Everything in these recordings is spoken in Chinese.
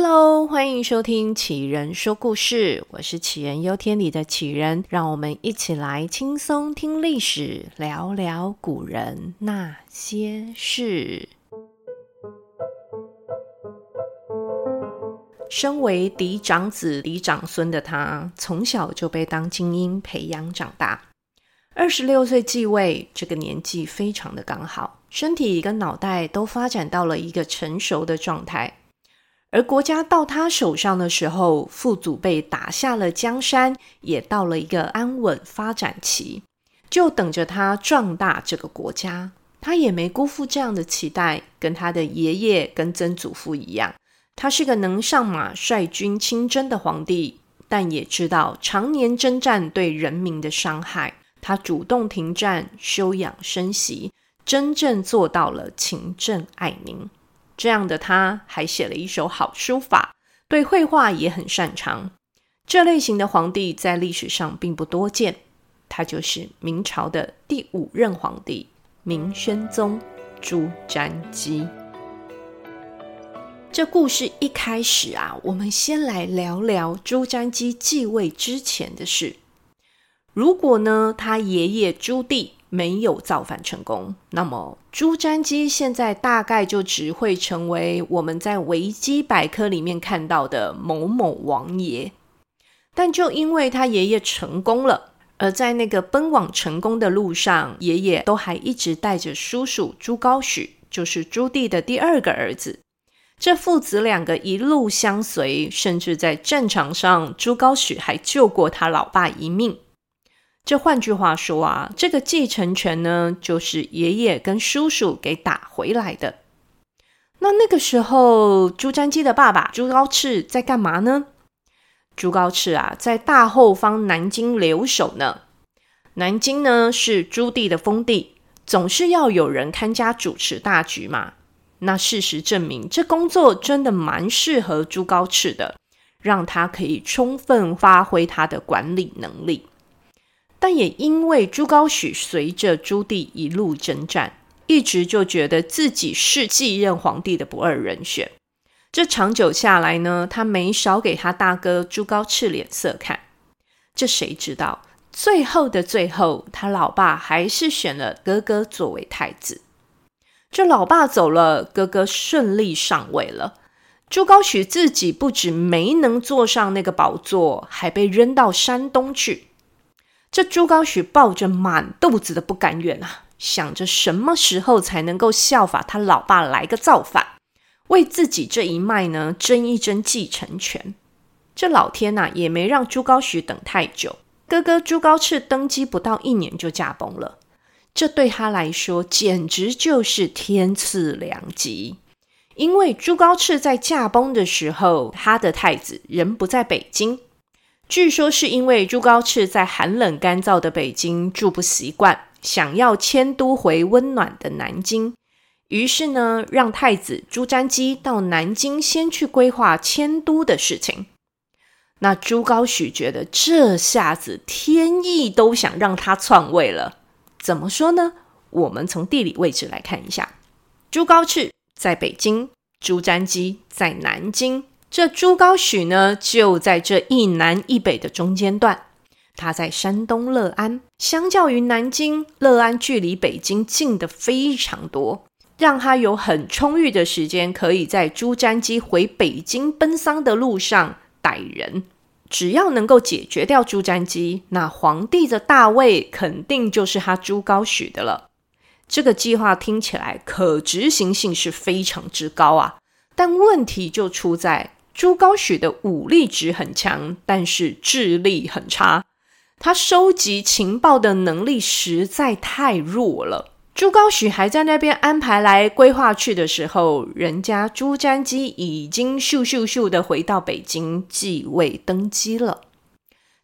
Hello，欢迎收听杞人说故事，我是杞人忧天里的杞人，让我们一起来轻松听历史，聊聊古人那些事。身为嫡长子、嫡长孙的他，从小就被当精英培养长大。二十六岁继位，这个年纪非常的刚好，身体跟脑袋都发展到了一个成熟的状态。而国家到他手上的时候，父祖辈打下了江山，也到了一个安稳发展期，就等着他壮大这个国家。他也没辜负这样的期待，跟他的爷爷跟曾祖父一样，他是个能上马率军亲征的皇帝，但也知道常年征战对人民的伤害。他主动停战，休养生息，真正做到了勤政爱民。这样的他还写了一手好书法，对绘画也很擅长。这类型的皇帝在历史上并不多见，他就是明朝的第五任皇帝明宣宗朱瞻基。这故事一开始啊，我们先来聊聊朱瞻基继位之前的事。如果呢，他爷爷朱棣。没有造反成功，那么朱瞻基现在大概就只会成为我们在维基百科里面看到的某某王爷。但就因为他爷爷成功了，而在那个奔往成功的路上，爷爷都还一直带着叔叔朱高煦，就是朱棣的第二个儿子。这父子两个一路相随，甚至在战场上，朱高煦还救过他老爸一命。这换句话说啊，这个继承权呢，就是爷爷跟叔叔给打回来的。那那个时候，朱瞻基的爸爸朱高炽在干嘛呢？朱高炽啊，在大后方南京留守呢。南京呢，是朱棣的封地，总是要有人看家主持大局嘛。那事实证明，这工作真的蛮适合朱高炽的，让他可以充分发挥他的管理能力。但也因为朱高煦随着朱棣一路征战，一直就觉得自己是继任皇帝的不二人选。这长久下来呢，他没少给他大哥朱高炽脸色看。这谁知道，最后的最后，他老爸还是选了哥哥作为太子。这老爸走了，哥哥顺利上位了。朱高煦自己不止没能坐上那个宝座，还被扔到山东去。这朱高煦抱着满肚子的不甘愿啊，想着什么时候才能够效法他老爸来个造反，为自己这一脉呢争一争继承权。这老天呐、啊，也没让朱高煦等太久，哥哥朱高炽登基不到一年就驾崩了。这对他来说简直就是天赐良机，因为朱高炽在驾崩的时候，他的太子人不在北京。据说是因为朱高炽在寒冷干燥的北京住不习惯，想要迁都回温暖的南京，于是呢，让太子朱瞻基到南京先去规划迁都的事情。那朱高煦觉得这下子天意都想让他篡位了。怎么说呢？我们从地理位置来看一下，朱高炽在北京，朱瞻基在南京。这朱高煦呢，就在这一南一北的中间段。他在山东乐安，相较于南京，乐安距离北京近的非常多，让他有很充裕的时间，可以在朱瞻基回北京奔丧的路上逮人。只要能够解决掉朱瞻基，那皇帝的大位肯定就是他朱高煦的了。这个计划听起来可执行性是非常之高啊，但问题就出在。朱高煦的武力值很强，但是智力很差。他收集情报的能力实在太弱了。朱高煦还在那边安排来规划去的时候，人家朱瞻基已经咻咻咻的回到北京继位登基了。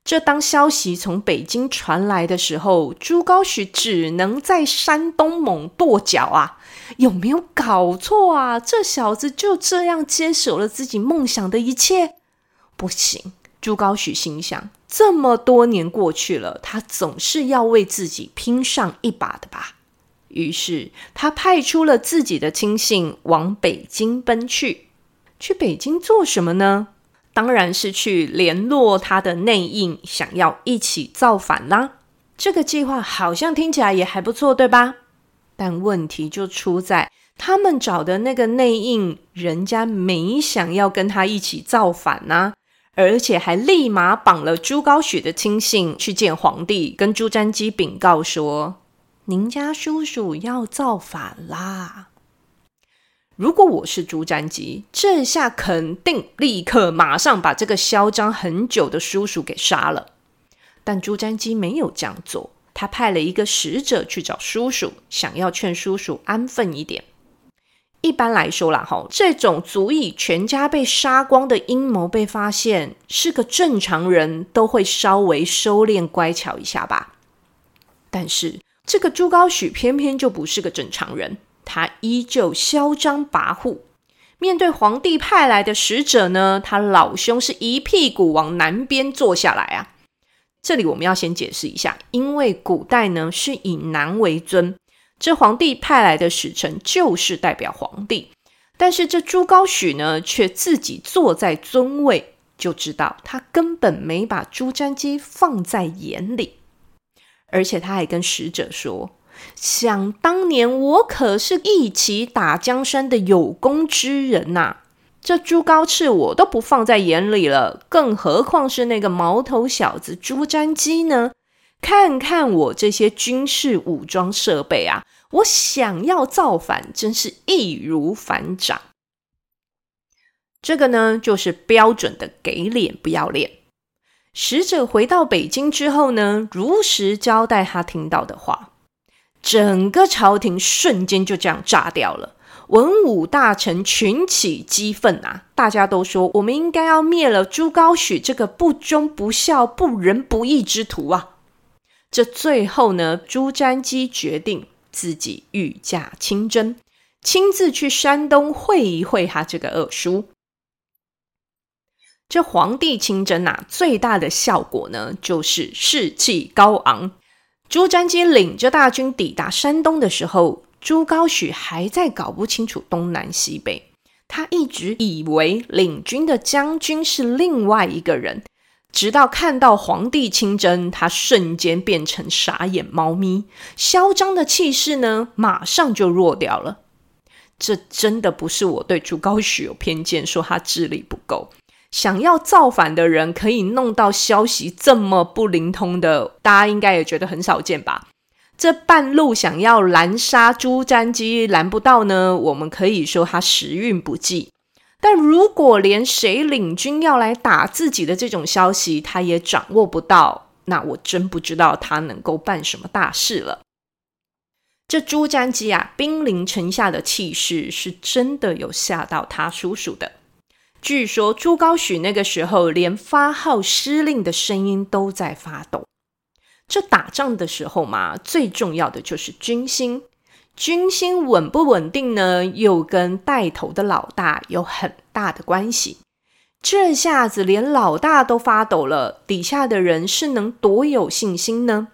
这当消息从北京传来的时候，朱高煦只能在山东猛跺脚啊！有没有搞错啊？这小子就这样接手了自己梦想的一切？不行！朱高煦心想：这么多年过去了，他总是要为自己拼上一把的吧。于是他派出了自己的亲信往北京奔去。去北京做什么呢？当然是去联络他的内应，想要一起造反啦。这个计划好像听起来也还不错，对吧？但问题就出在他们找的那个内应，人家没想要跟他一起造反呐、而且还立马绑了朱高煦的亲信去见皇帝，跟朱瞻基禀告说：“您家叔叔要造反啦。”如果我是朱瞻基，这下肯定立刻马上把这个嚣张很久的叔叔给杀了。但朱瞻基没有这样做，他派了一个使者去找叔叔，想要劝叔叔安分一点。一般来说啦，哈，这种足以全家被杀光的阴谋被发现，是个正常人都会稍微收敛乖巧一下吧。但是这个朱高煦偏偏就不是个正常人。他依旧嚣张跋扈，面对皇帝派来的使者呢，他老兄是一屁股往南边坐下来啊。这里我们要先解释一下，因为古代呢是以南为尊，这皇帝派来的使臣就是代表皇帝，但是这朱高煦呢却自己坐在尊位，就知道他根本没把朱瞻基放在眼里，而且他还跟使者说。想当年，我可是一起打江山的有功之人呐、啊！这朱高炽我都不放在眼里了，更何况是那个毛头小子朱瞻基呢？看看我这些军事武装设备啊，我想要造反，真是易如反掌。这个呢，就是标准的给脸不要脸。使者回到北京之后呢，如实交代他听到的话。整个朝廷瞬间就这样炸掉了，文武大臣群起激愤啊！大家都说，我们应该要灭了朱高煦这个不忠不孝、不仁不义之徒啊！这最后呢，朱瞻基决定自己御驾亲征，亲自去山东会一会他这个二叔。这皇帝亲征啊，最大的效果呢，就是士气高昂。朱瞻基领着大军抵达山东的时候，朱高煦还在搞不清楚东南西北。他一直以为领军的将军是另外一个人，直到看到皇帝亲征，他瞬间变成傻眼猫咪，嚣张的气势呢，马上就弱掉了。这真的不是我对朱高煦有偏见，说他智力不够。想要造反的人可以弄到消息这么不灵通的，大家应该也觉得很少见吧？这半路想要拦杀朱瞻基拦不到呢，我们可以说他时运不济。但如果连谁领军要来打自己的这种消息他也掌握不到，那我真不知道他能够办什么大事了。这朱瞻基啊，兵临城下的气势是真的有吓到他叔叔的。据说朱高煦那个时候连发号施令的声音都在发抖。这打仗的时候嘛，最重要的就是军心。军心稳不稳定呢？又跟带头的老大有很大的关系。这下子连老大都发抖了，底下的人是能多有信心呢？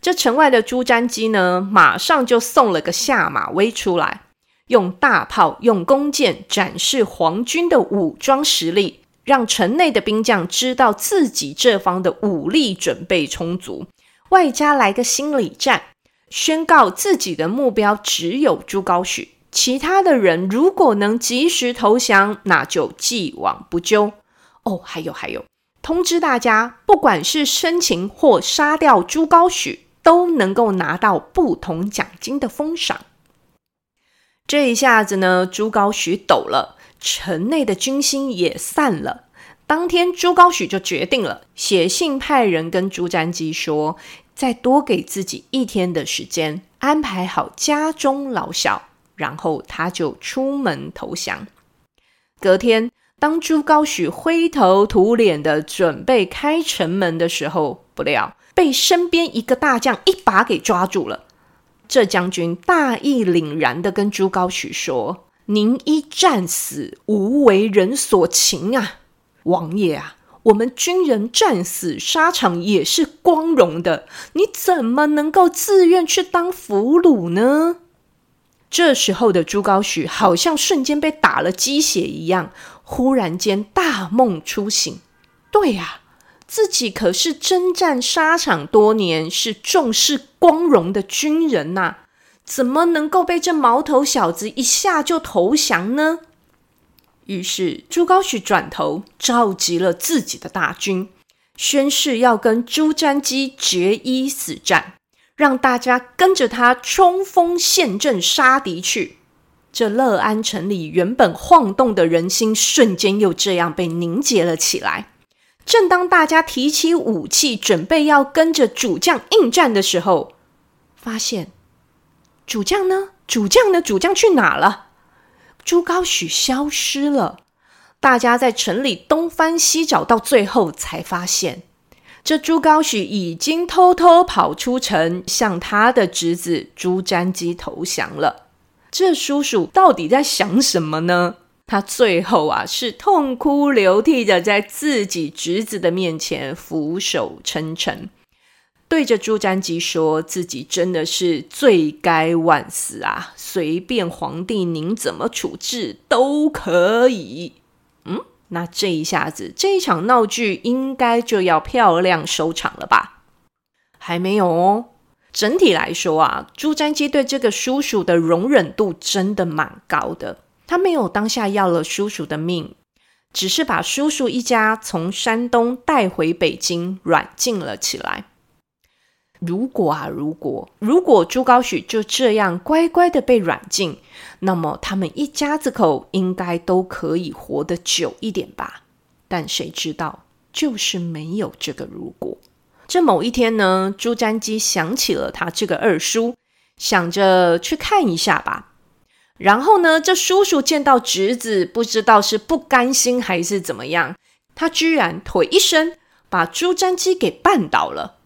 这城外的朱瞻基呢，马上就送了个下马威出来。用大炮、用弓箭展示皇军的武装实力，让城内的兵将知道自己这方的武力准备充足，外加来个心理战，宣告自己的目标只有朱高煦，其他的人如果能及时投降，那就既往不咎。哦，还有还有，通知大家，不管是生擒或杀掉朱高煦，都能够拿到不同奖金的封赏。这一下子呢，朱高煦抖了，城内的军心也散了。当天，朱高煦就决定了，写信派人跟朱瞻基说，再多给自己一天的时间，安排好家中老小，然后他就出门投降。隔天，当朱高煦灰头土脸的准备开城门的时候，不料被身边一个大将一把给抓住了。这将军大义凛然地跟朱高煦说：“您一战死，无为人所擒啊，王爷啊，我们军人战死沙场也是光荣的，你怎么能够自愿去当俘虏呢？”这时候的朱高煦好像瞬间被打了鸡血一样，忽然间大梦初醒。对呀，自己可是征战沙场多年，是重视光荣的军人呐，怎么能够被这毛头小子一下就投降呢？于是朱高煦转头召集了自己的大军，宣誓要跟朱瞻基决一死战。让大家跟着他冲锋陷阵杀敌去，这乐安城里原本晃动的人心，瞬间又这样被凝结了起来。正当大家提起武器，准备要跟着主将应战的时候，发现主将呢？主将呢？主将去哪了？朱高煦消失了。大家在城里东翻西找，到最后才发现。这朱高煦已经偷偷跑出城，向他的侄子朱瞻基投降了。这叔叔到底在想什么呢？他最后啊，是痛哭流涕的在自己侄子的面前俯首称臣，对着朱瞻基说自己真的是罪该万死啊！随便皇帝您怎么处置都可以。嗯。那这一下子，这一场闹剧应该就要漂亮收场了吧？还没有哦。整体来说啊，朱瞻基对这个叔叔的容忍度真的蛮高的。他没有当下要了叔叔的命，只是把叔叔一家从山东带回北京，软禁了起来。如果啊，如果如果朱高煦就这样乖乖的被软禁，那么他们一家子口应该都可以活得久一点吧？但谁知道，就是没有这个如果。这某一天呢，朱瞻基想起了他这个二叔，想着去看一下吧。然后呢，这叔叔见到侄子，不知道是不甘心还是怎么样，他居然腿一伸，把朱瞻基给绊倒了。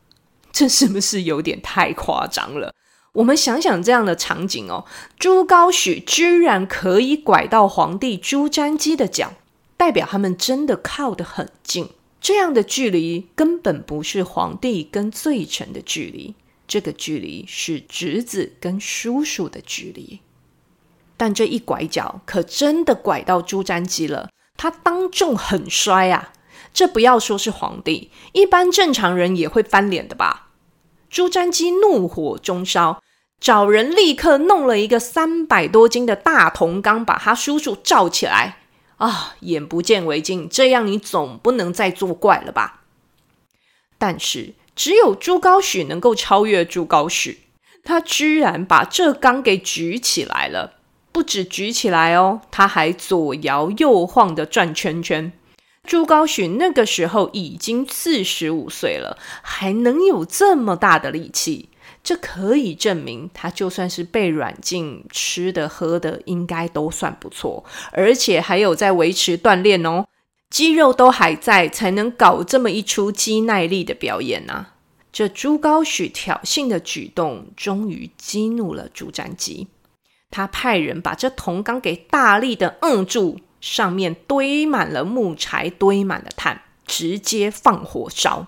这是不是有点太夸张了？我们想想这样的场景哦，朱高煦居然可以拐到皇帝朱瞻基的脚，代表他们真的靠得很近。这样的距离根本不是皇帝跟罪臣的距离，这个距离是侄子跟叔叔的距离。但这一拐角可真的拐到朱瞻基了，他当众很摔啊！这不要说是皇帝，一般正常人也会翻脸的吧？朱瞻基怒火中烧，找人立刻弄了一个三百多斤的大铜缸，把他叔叔罩起来。啊，眼不见为净，这样你总不能再作怪了吧？但是只有朱高煦能够超越朱高煦，他居然把这缸给举起来了，不止举起来哦，他还左摇右晃的转圈圈。朱高煦那个时候已经四十五岁了，还能有这么大的力气，这可以证明他就算是被软禁，吃的喝的应该都算不错，而且还有在维持锻炼哦，肌肉都还在，才能搞这么一出肌耐力的表演呐。这朱高煦挑衅的举动，终于激怒了朱瞻基，他派人把这铜缸给大力的摁住。上面堆满了木柴，堆满了炭，直接放火烧。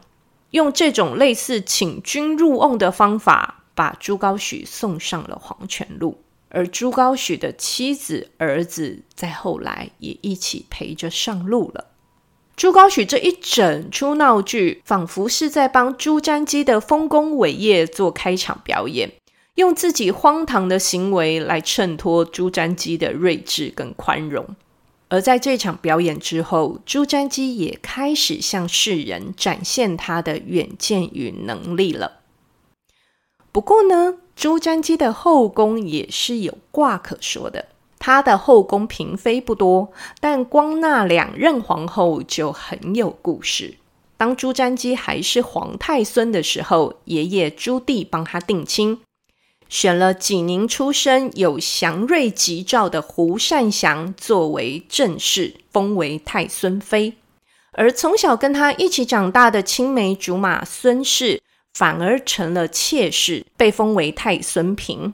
用这种类似请君入瓮的方法，把朱高煦送上了黄泉路。而朱高煦的妻子、儿子在后来也一起陪着上路了。朱高煦这一整出闹剧，仿佛是在帮朱瞻基的丰功伟业做开场表演，用自己荒唐的行为来衬托朱瞻基的睿智跟宽容。而在这场表演之后，朱瞻基也开始向世人展现他的远见与能力了。不过呢，朱瞻基的后宫也是有话可说的。他的后宫嫔妃不多，但光那两任皇后就很有故事。当朱瞻基还是皇太孙的时候，爷爷朱棣帮他定亲。选了济宁出身、有祥瑞吉兆的胡善祥作为正室，封为太孙妃；而从小跟他一起长大的青梅竹马孙氏，反而成了妾室，被封为太孙嫔。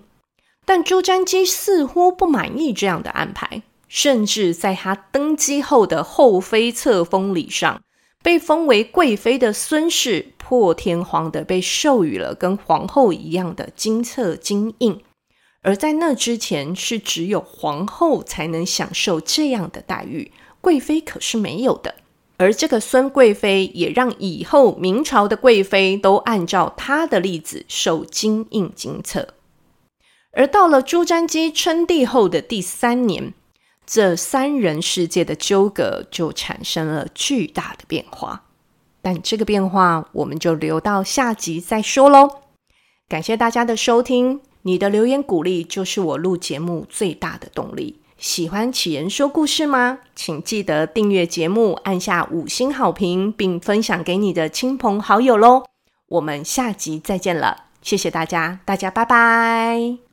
但朱瞻基似乎不满意这样的安排，甚至在他登基后的后妃册封礼上，被封为贵妃的孙氏，破天荒的被授予了跟皇后一样的金册金印，而在那之前，是只有皇后才能享受这样的待遇，贵妃可是没有的。而这个孙贵妃也让以后明朝的贵妃都按照她的例子受金印金册。而到了朱瞻基称帝后的第三年，这三人世界的纠葛就产生了巨大的变化。但这个变化，我们就留到下集再说喽。感谢大家的收听，你的留言鼓励就是我录节目最大的动力。喜欢杞人说故事吗？请记得订阅节目，按下五星好评，并分享给你的亲朋好友喽！我们下集再见了，谢谢大家，大家拜拜。